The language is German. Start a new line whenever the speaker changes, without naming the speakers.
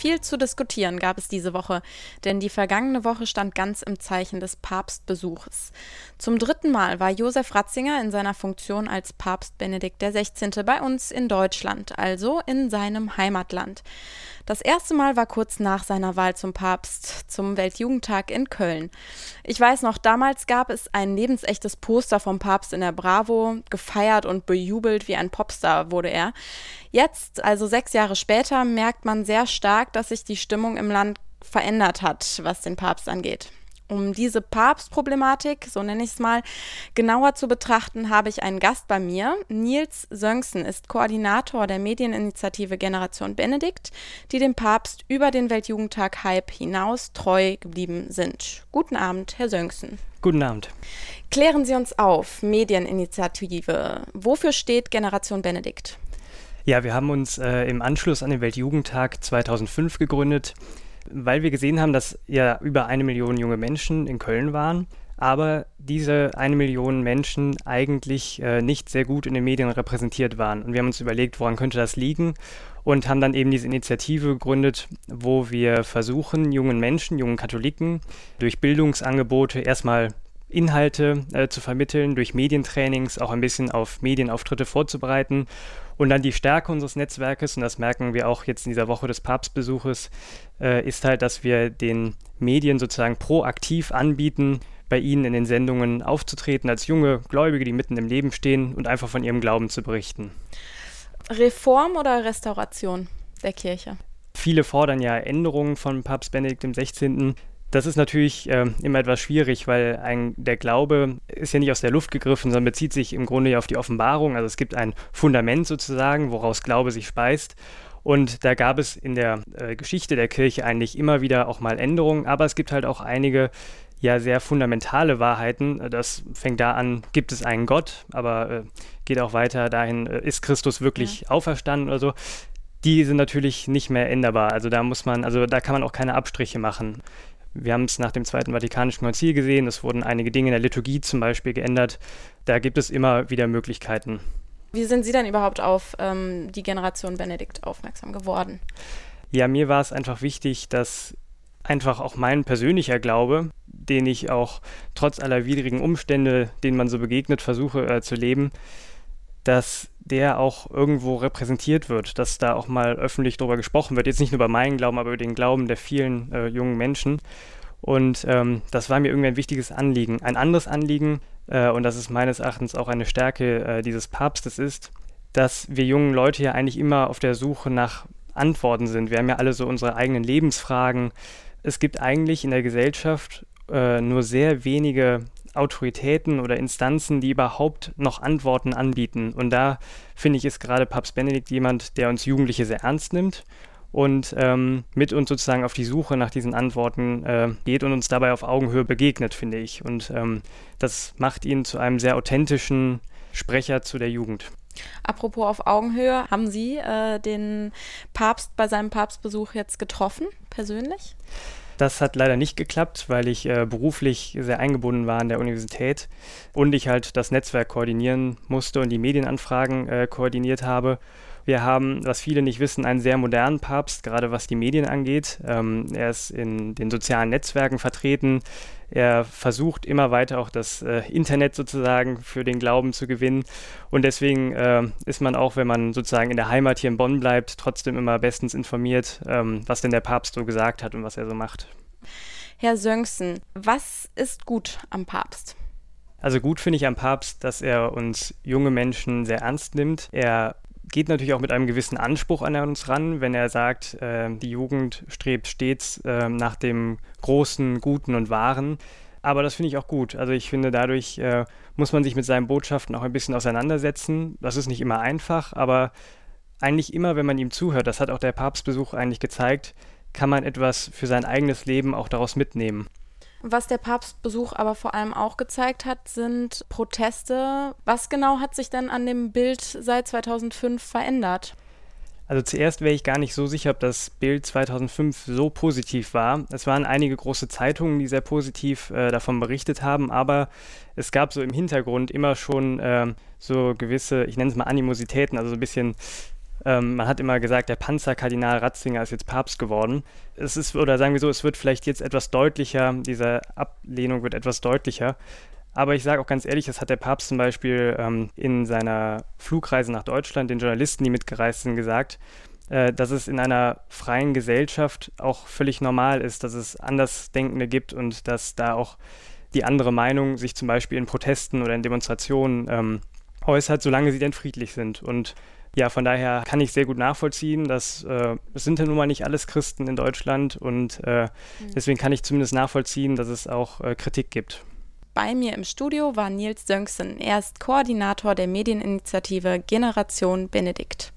Viel zu diskutieren gab es diese Woche, denn die vergangene Woche stand ganz im Zeichen des Papstbesuches. Zum dritten Mal war Josef Ratzinger in seiner Funktion als Papst Benedikt XVI. bei uns in Deutschland, also in seinem Heimatland. Das erste Mal war kurz nach seiner Wahl zum Papst zum Weltjugendtag in Köln. Ich weiß noch, damals gab es ein lebensechtes Poster vom Papst in der Bravo, gefeiert und bejubelt wie ein Popstar wurde er. Jetzt, also sechs Jahre später, merkt man sehr stark, dass sich die Stimmung im Land verändert hat, was den Papst angeht. Um diese Papstproblematik, so nenne ich es mal, genauer zu betrachten, habe ich einen Gast bei mir. Nils Söngsen ist Koordinator der Medieninitiative Generation Benedikt, die dem Papst über den Weltjugendtag Hype hinaus treu geblieben sind. Guten Abend, Herr Söngsen.
Guten Abend.
Klären Sie uns auf, Medieninitiative. Wofür steht Generation Benedikt?
Ja, wir haben uns äh, im Anschluss an den Weltjugendtag 2005 gegründet weil wir gesehen haben, dass ja über eine Million junge Menschen in Köln waren, aber diese eine Million Menschen eigentlich äh, nicht sehr gut in den Medien repräsentiert waren. Und wir haben uns überlegt, woran könnte das liegen und haben dann eben diese Initiative gegründet, wo wir versuchen, jungen Menschen, jungen Katholiken durch Bildungsangebote erstmal Inhalte äh, zu vermitteln, durch Medientrainings auch ein bisschen auf Medienauftritte vorzubereiten und dann die Stärke unseres Netzwerkes, und das merken wir auch jetzt in dieser Woche des Papstbesuches, äh, ist halt, dass wir den Medien sozusagen proaktiv anbieten, bei ihnen in den Sendungen aufzutreten als junge Gläubige, die mitten im Leben stehen und einfach von ihrem Glauben zu berichten.
Reform oder Restauration der Kirche?
Viele fordern ja Änderungen von Papst Benedikt XVI. Das ist natürlich äh, immer etwas schwierig, weil ein, der Glaube ist ja nicht aus der Luft gegriffen, sondern bezieht sich im Grunde ja auf die Offenbarung. Also es gibt ein Fundament sozusagen, woraus Glaube sich speist. Und da gab es in der äh, Geschichte der Kirche eigentlich immer wieder auch mal Änderungen, aber es gibt halt auch einige ja sehr fundamentale Wahrheiten. Das fängt da an, gibt es einen Gott, aber äh, geht auch weiter dahin, äh, ist Christus wirklich ja. auferstanden oder so. Die sind natürlich nicht mehr änderbar. Also da muss man, also da kann man auch keine Abstriche machen. Wir haben es nach dem Zweiten Vatikanischen Konzil gesehen, es wurden einige Dinge in der Liturgie zum Beispiel geändert. Da gibt es immer wieder Möglichkeiten.
Wie sind Sie denn überhaupt auf ähm, die Generation Benedikt aufmerksam geworden?
Ja, mir war es einfach wichtig, dass einfach auch mein persönlicher Glaube, den ich auch trotz aller widrigen Umstände, denen man so begegnet, versuche äh, zu leben, dass der auch irgendwo repräsentiert wird, dass da auch mal öffentlich darüber gesprochen wird. Jetzt nicht nur über meinen Glauben, aber über den Glauben der vielen äh, jungen Menschen. Und ähm, das war mir irgendwie ein wichtiges Anliegen. Ein anderes Anliegen, äh, und das ist meines Erachtens auch eine Stärke äh, dieses Papstes, ist, dass wir jungen Leute ja eigentlich immer auf der Suche nach Antworten sind. Wir haben ja alle so unsere eigenen Lebensfragen. Es gibt eigentlich in der Gesellschaft äh, nur sehr wenige Autoritäten oder Instanzen, die überhaupt noch Antworten anbieten. Und da finde ich, ist gerade Papst Benedikt jemand, der uns Jugendliche sehr ernst nimmt und ähm, mit uns sozusagen auf die Suche nach diesen Antworten äh, geht und uns dabei auf Augenhöhe begegnet, finde ich. Und ähm, das macht ihn zu einem sehr authentischen Sprecher zu der Jugend.
Apropos auf Augenhöhe, haben Sie äh, den Papst bei seinem Papstbesuch jetzt getroffen, persönlich?
Das hat leider nicht geklappt, weil ich äh, beruflich sehr eingebunden war an der Universität und ich halt das Netzwerk koordinieren musste und die Medienanfragen äh, koordiniert habe. Wir haben, was viele nicht wissen, einen sehr modernen Papst, gerade was die Medien angeht. Ähm, er ist in den sozialen Netzwerken vertreten. Er versucht immer weiter auch das äh, Internet sozusagen für den Glauben zu gewinnen. Und deswegen äh, ist man auch, wenn man sozusagen in der Heimat hier in Bonn bleibt, trotzdem immer bestens informiert, ähm, was denn der Papst so gesagt hat und was er so macht.
Herr Söngsen, was ist gut am Papst?
Also gut finde ich am Papst, dass er uns junge Menschen sehr ernst nimmt. Er geht natürlich auch mit einem gewissen Anspruch an uns ran, wenn er sagt, äh, die Jugend strebt stets äh, nach dem Großen, Guten und Wahren. Aber das finde ich auch gut. Also ich finde, dadurch äh, muss man sich mit seinen Botschaften auch ein bisschen auseinandersetzen. Das ist nicht immer einfach, aber eigentlich immer, wenn man ihm zuhört, das hat auch der Papstbesuch eigentlich gezeigt, kann man etwas für sein eigenes Leben auch daraus mitnehmen.
Was der Papstbesuch aber vor allem auch gezeigt hat, sind Proteste. Was genau hat sich denn an dem Bild seit 2005 verändert?
Also zuerst wäre ich gar nicht so sicher, ob das Bild 2005 so positiv war. Es waren einige große Zeitungen, die sehr positiv äh, davon berichtet haben, aber es gab so im Hintergrund immer schon äh, so gewisse, ich nenne es mal Animositäten, also so ein bisschen ähm, man hat immer gesagt, der Panzerkardinal Ratzinger ist jetzt Papst geworden. Es ist, oder sagen wir so, es wird vielleicht jetzt etwas deutlicher, diese Ablehnung wird etwas deutlicher. Aber ich sage auch ganz ehrlich, das hat der Papst zum Beispiel ähm, in seiner Flugreise nach Deutschland den Journalisten, die mitgereist sind, gesagt, äh, dass es in einer freien Gesellschaft auch völlig normal ist, dass es Andersdenkende gibt und dass da auch die andere Meinung sich zum Beispiel in Protesten oder in Demonstrationen ähm, äußert, solange sie denn friedlich sind. Und ja, von daher kann ich sehr gut nachvollziehen, dass äh, es sind ja nun mal nicht alles Christen in Deutschland und äh, mhm. deswegen kann ich zumindest nachvollziehen, dass es auch äh, Kritik gibt.
Bei mir im Studio war Nils Sönksen. Er ist Koordinator der Medieninitiative Generation Benedikt.